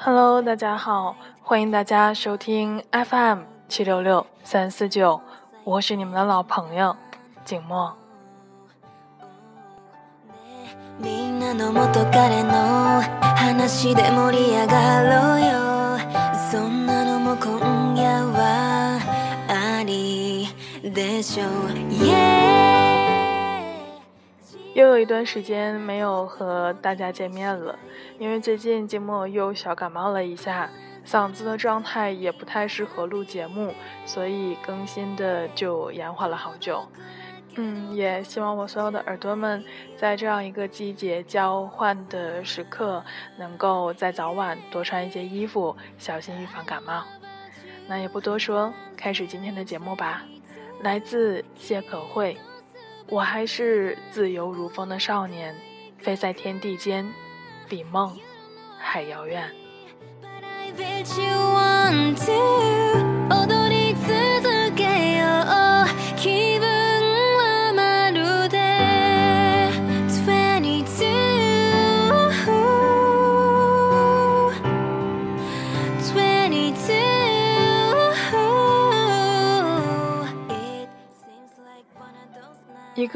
Hello，大家好，欢迎大家收听 FM 七六六三四九，我是你们的老朋友景墨。又有一段时间没有和大家见面了，因为最近节目又小感冒了一下，嗓子的状态也不太适合录节目，所以更新的就延缓了好久。嗯，也希望我所有的耳朵们在这样一个季节交换的时刻，能够在早晚多穿一些衣服，小心预防感冒。那也不多说，开始今天的节目吧。来自谢可慧。我还是自由如风的少年，飞在天地间，比梦还遥远。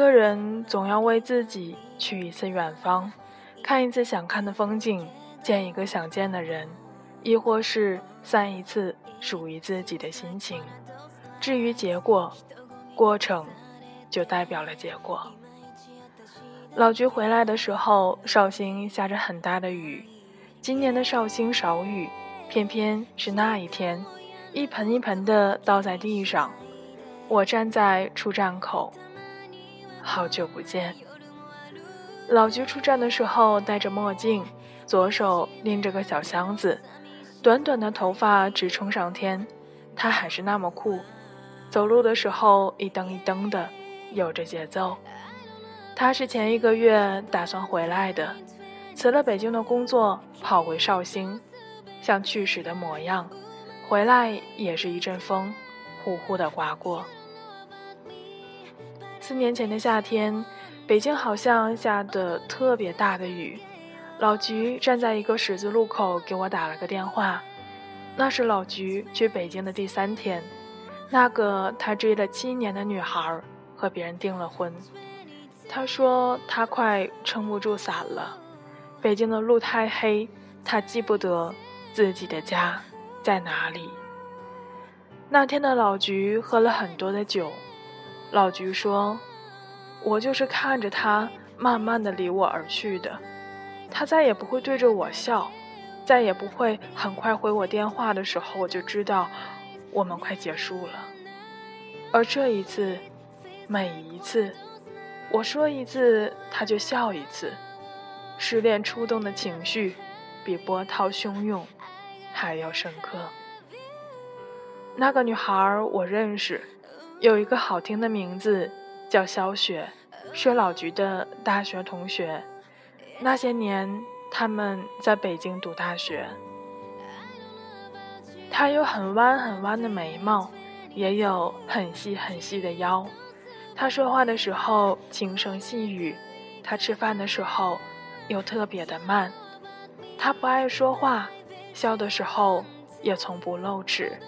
个人总要为自己去一次远方，看一次想看的风景，见一个想见的人，亦或是散一次属于自己的心情。至于结果，过程就代表了结果。老菊回来的时候，绍兴下着很大的雨。今年的绍兴少雨，偏偏是那一天，一盆一盆的倒在地上。我站在出站口。好久不见。老菊出站的时候戴着墨镜，左手拎着个小箱子，短短的头发直冲上天，他还是那么酷。走路的时候一蹬一蹬的，有着节奏。他是前一个月打算回来的，辞了北京的工作，跑回绍兴，像去时的模样。回来也是一阵风，呼呼的刮过。四年前的夏天，北京好像下的特别大的雨。老菊站在一个十字路口给我打了个电话，那是老菊去北京的第三天。那个他追了七年的女孩和别人订了婚。他说他快撑不住伞了，北京的路太黑，他记不得自己的家在哪里。那天的老菊喝了很多的酒。老菊说：“我就是看着他慢慢的离我而去的，他再也不会对着我笑，再也不会很快回我电话的时候，我就知道我们快结束了。而这一次，每一次，我说一次他就笑一次，失恋触动的情绪比波涛汹涌还要深刻。那个女孩我认识。”有一个好听的名字叫萧雪，是老菊的大学同学。那些年，他们在北京读大学。她有很弯很弯的眉毛，也有很细很细的腰。她说话的时候轻声细语，她吃饭的时候又特别的慢。她不爱说话，笑的时候也从不露齿。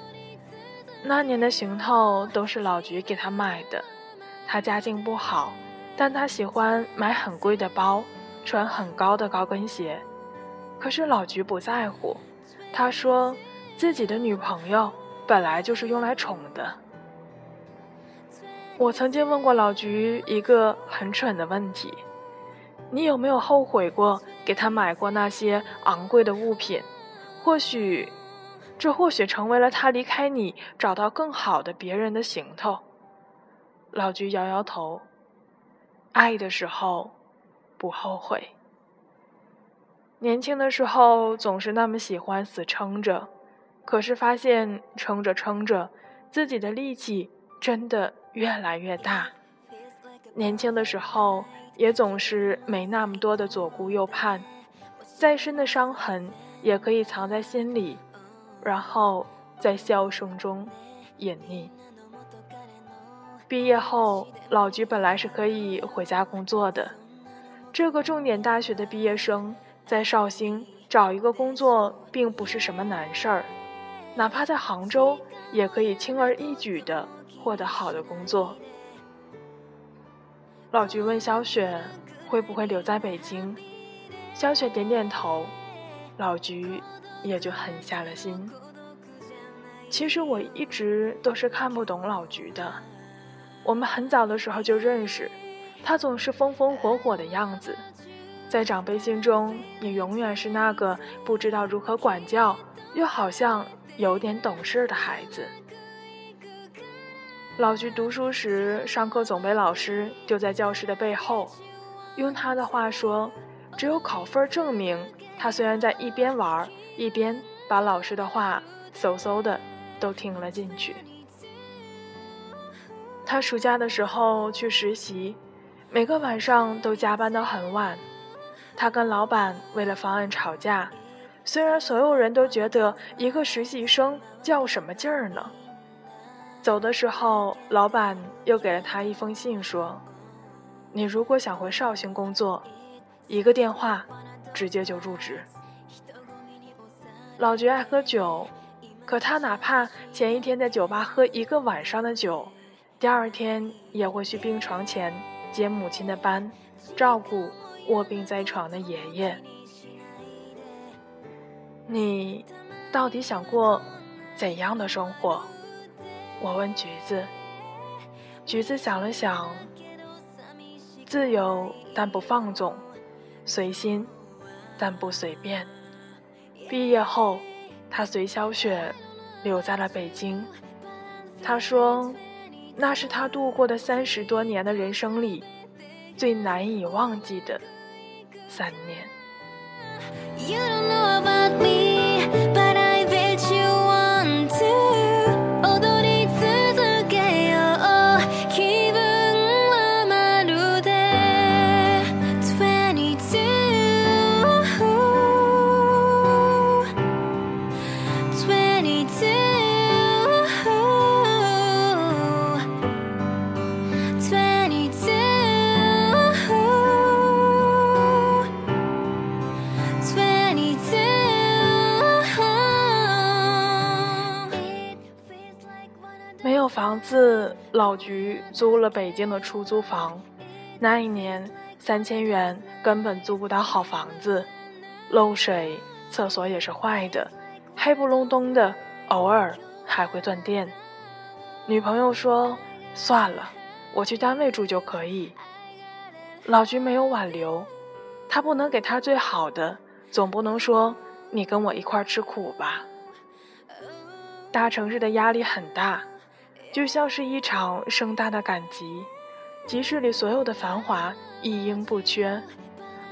那年的行头都是老菊给他买的，他家境不好，但他喜欢买很贵的包，穿很高的高跟鞋。可是老菊不在乎，他说自己的女朋友本来就是用来宠的。我曾经问过老菊一个很蠢的问题：你有没有后悔过给他买过那些昂贵的物品？或许。这或许成为了他离开你、找到更好的别人的行头。老菊摇摇头，爱的时候不后悔。年轻的时候总是那么喜欢死撑着，可是发现撑着撑着，自己的力气真的越来越大。年轻的时候也总是没那么多的左顾右盼，再深的伤痕也可以藏在心里。然后在笑声中隐匿。毕业后，老菊本来是可以回家工作的。这个重点大学的毕业生在绍兴找一个工作并不是什么难事儿，哪怕在杭州，也可以轻而易举的获得好的工作。老菊问小雪会不会留在北京，小雪点点头，老菊也就狠下了心。其实我一直都是看不懂老菊的，我们很早的时候就认识，他总是风风火火的样子，在长辈心中也永远是那个不知道如何管教，又好像有点懂事的孩子。老菊读书时，上课总被老师丢在教室的背后。用他的话说，只有考分证明他虽然在一边玩，一边把老师的话嗖嗖的都听了进去。他暑假的时候去实习，每个晚上都加班到很晚。他跟老板为了方案吵架，虽然所有人都觉得一个实习生较什么劲儿呢。走的时候，老板又给了他一封信，说：“你如果想回绍兴工作，一个电话，直接就入职。”老菊爱喝酒，可他哪怕前一天在酒吧喝一个晚上的酒，第二天也会去病床前接母亲的班，照顾卧病在床的爷爷。你到底想过怎样的生活？我问橘子，橘子想了想，自由但不放纵，随心但不随便。毕业后，他随小雪留在了北京。他说，那是他度过的三十多年的人生里最难以忘记的三年。房子老菊租了北京的出租房，那一年三千元根本租不到好房子，漏水，厕所也是坏的，黑不隆咚的，偶尔还会断电。女朋友说：“算了，我去单位住就可以。”老菊没有挽留，他不能给他最好的，总不能说你跟我一块吃苦吧。大城市的压力很大。就像是一场盛大的赶集，集市里所有的繁华一应不缺，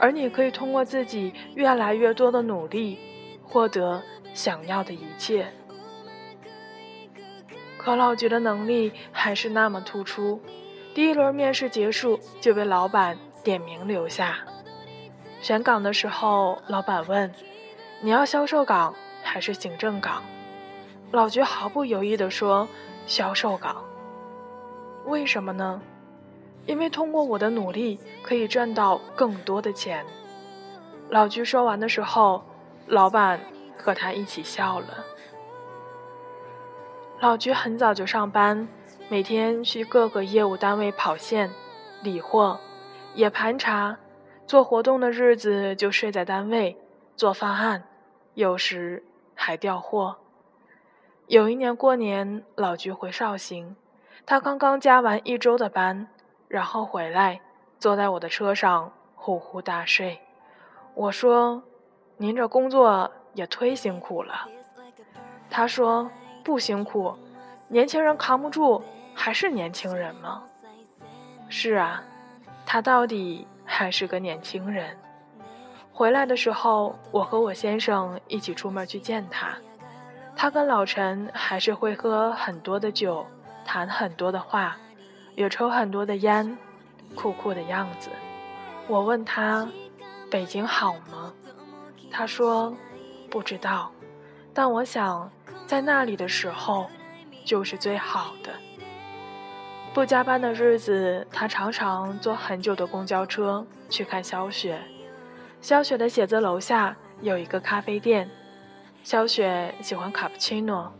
而你可以通过自己越来越多的努力，获得想要的一切。可老菊的能力还是那么突出，第一轮面试结束就被老板点名留下。选岗的时候，老板问：“你要销售岗还是行政岗？”老菊毫不犹豫地说。销售岗，为什么呢？因为通过我的努力可以赚到更多的钱。老菊说完的时候，老板和他一起笑了。老菊很早就上班，每天去各个业务单位跑线、理货，也盘查。做活动的日子就睡在单位做方案，有时还调货。有一年过年，老菊回绍兴，他刚刚加完一周的班，然后回来，坐在我的车上呼呼大睡。我说：“您这工作也忒辛苦了。”他说：“不辛苦，年轻人扛不住，还是年轻人吗？”是啊，他到底还是个年轻人。回来的时候，我和我先生一起出门去见他。他跟老陈还是会喝很多的酒，谈很多的话，也抽很多的烟，酷酷的样子。我问他：“北京好吗？”他说：“不知道，但我想在那里的时候就是最好的。”不加班的日子，他常常坐很久的公交车去看小雪。小雪的写字楼下有一个咖啡店，小雪喜欢卡布奇诺，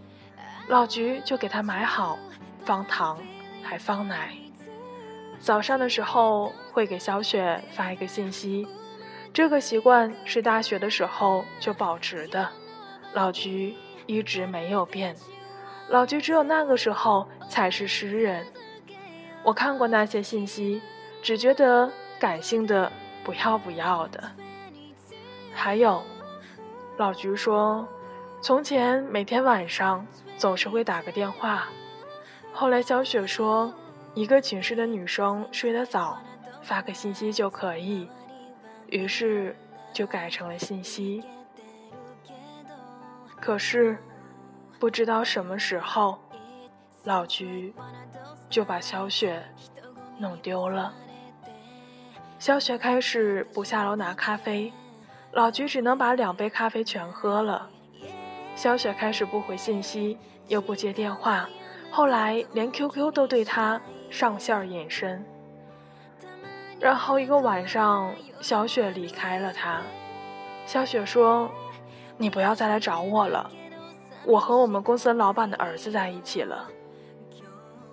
老菊就给她买好，放糖还放奶。早上的时候会给小雪发一个信息，这个习惯是大学的时候就保持的，老菊一直没有变。老菊只有那个时候才是诗人。我看过那些信息，只觉得感性的不要不要的。还有，老菊说，从前每天晚上总是会打个电话，后来小雪说。一个寝室的女生睡得早，发个信息就可以，于是就改成了信息。可是不知道什么时候，老菊就把小雪弄丢了。小雪开始不下楼拿咖啡，老菊只能把两杯咖啡全喝了。小雪开始不回信息，又不接电话，后来连 QQ 都对她。上线隐身，然后一个晚上，小雪离开了他。小雪说：“你不要再来找我了，我和我们公司老板的儿子在一起了。”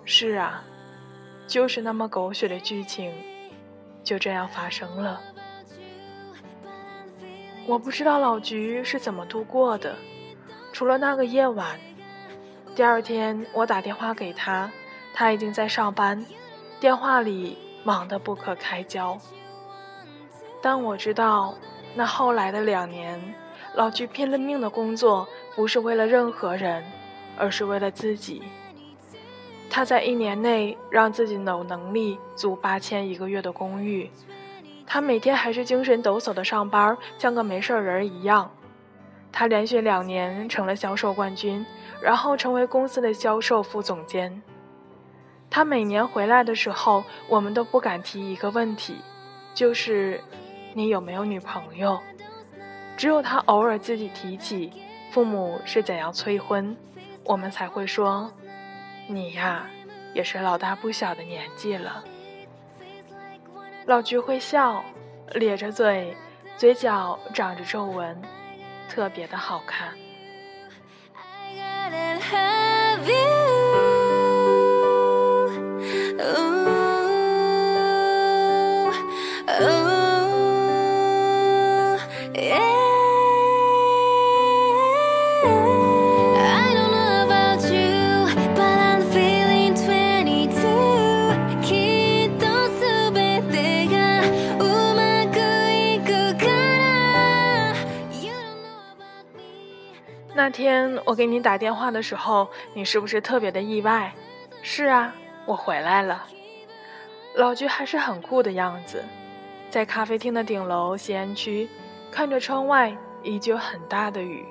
是啊，就是那么狗血的剧情，就这样发生了。我不知道老菊是怎么度过的，除了那个夜晚。第二天，我打电话给他。他已经在上班，电话里忙得不可开交。但我知道，那后来的两年，老菊拼了命的工作，不是为了任何人，而是为了自己。他在一年内让自己有能力租八千一个月的公寓，他每天还是精神抖擞的上班，像个没事人一样。他连续两年成了销售冠军，然后成为公司的销售副总监。他每年回来的时候，我们都不敢提一个问题，就是你有没有女朋友？只有他偶尔自己提起父母是怎样催婚，我们才会说，你呀，也是老大不小的年纪了。老菊会笑，咧着嘴，嘴角长着皱纹，特别的好看。天我给你打电话的时候，你是不是特别的意外？是啊，我回来了。老菊还是很酷的样子，在咖啡厅的顶楼吸烟区，看着窗外依旧很大的雨，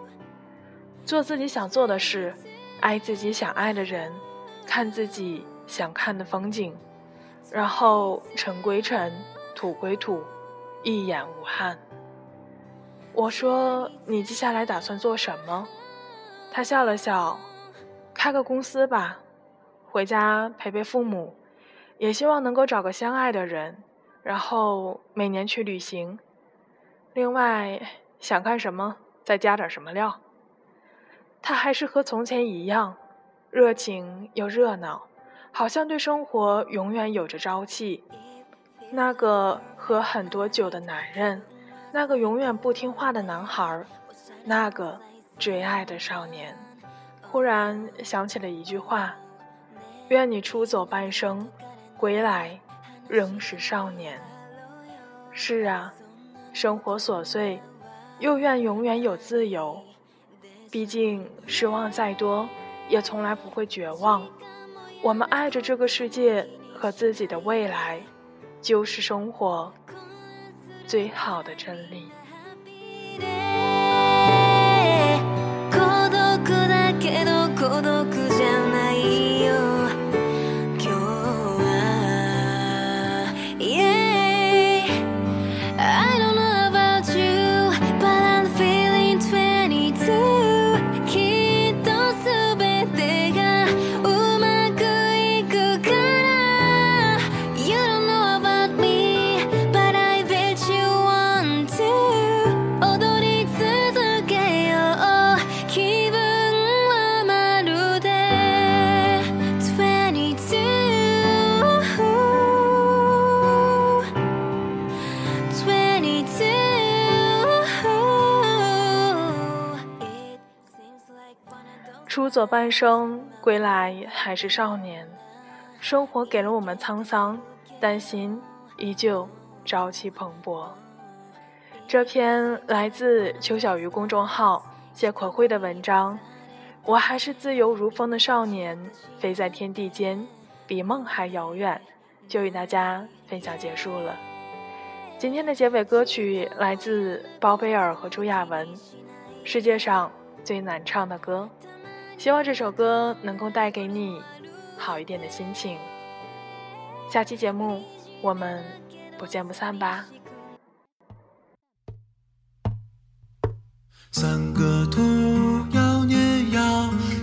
做自己想做的事，爱自己想爱的人，看自己想看的风景，然后尘归尘，土归土，一眼无憾。我说：“你接下来打算做什么？”他笑了笑，开个公司吧，回家陪陪父母，也希望能够找个相爱的人，然后每年去旅行。另外，想干什么再加点什么料。他还是和从前一样，热情又热闹，好像对生活永远有着朝气。那个喝很多酒的男人，那个永远不听话的男孩，那个。追爱的少年，忽然想起了一句话：“愿你出走半生，归来仍是少年。”是啊，生活琐碎，又愿永远有自由。毕竟失望再多，也从来不会绝望。我们爱着这个世界和自己的未来，就是生活最好的真理。出走半生，归来还是少年。生活给了我们沧桑，但心依旧朝气蓬勃。这篇来自邱小鱼公众号谢可慧的文章，我还是自由如风的少年，飞在天地间，比梦还遥远，就与大家分享结束了。今天的结尾歌曲来自包贝尔和朱亚文，《世界上最难唱的歌》，希望这首歌能够带给你好一点的心情。下期节目我们不见不散吧。三个土要年要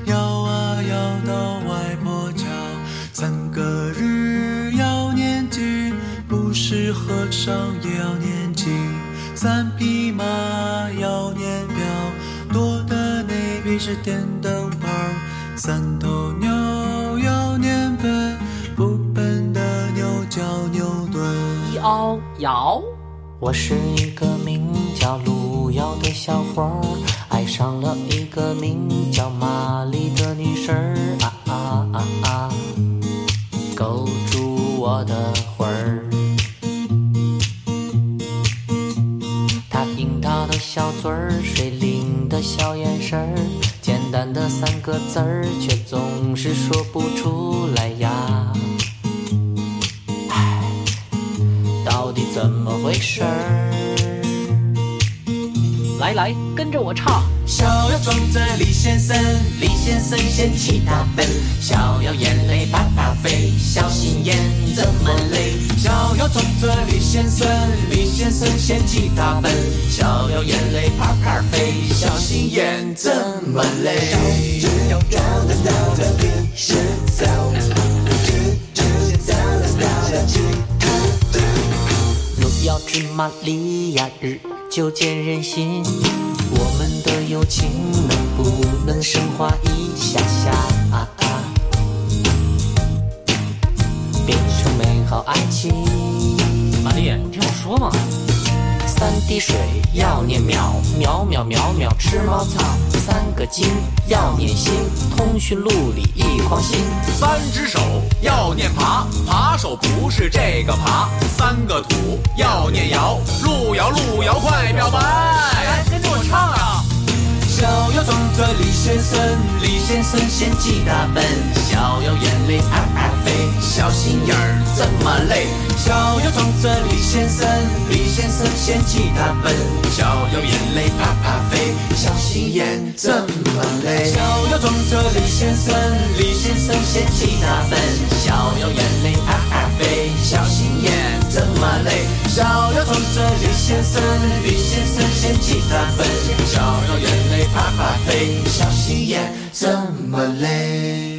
摇啊摇到外婆桥，三个日要念经，不是和尚也要念经。三匹马那匹是电灯泡。三头牛要念笨，不笨的牛叫牛顿。摇摇，我是一个名叫路遥的小伙儿，爱上了一个名叫玛丽的女神儿啊啊啊啊，勾住我的魂儿。她樱桃的小嘴儿，水灵的小眼神儿，单的三个字儿，却总是说不出来呀。唉，到底怎么回事儿？来来，跟着我唱。小要装着李先生，李先生嫌弃他笨，小要眼泪啪啪飞，小心眼怎么累。小要装着李先生，李先生嫌弃他笨，小要眼泪啪啪飞，小心眼怎么累。路遥知马力呀，日久见人心。友情能不能升华一下下？啊啊变成美好爱情。玛丽，你听我说嘛，三滴水要念秒，秒秒秒秒吃猫草。三个金要念心，通讯录里一筐心。三只手要念爬，爬手不是这个爬。三个土要念摇，路遥路遥快表白。来跟着我唱啊！小要装着李先生，李先生嫌弃他笨，小要眼泪啪啪飞，小心眼儿这么累。小要装着李先生，李先生嫌弃他笨，小要眼泪啪啪飞，小心眼这么累。小要装着李先生，李先生嫌弃他笨，小要眼泪啪啪飞，小心眼怎么累。逍遥装着李先生，李先生嫌弃他笨，逍遥眼泪啪啪飞，小心眼这么累。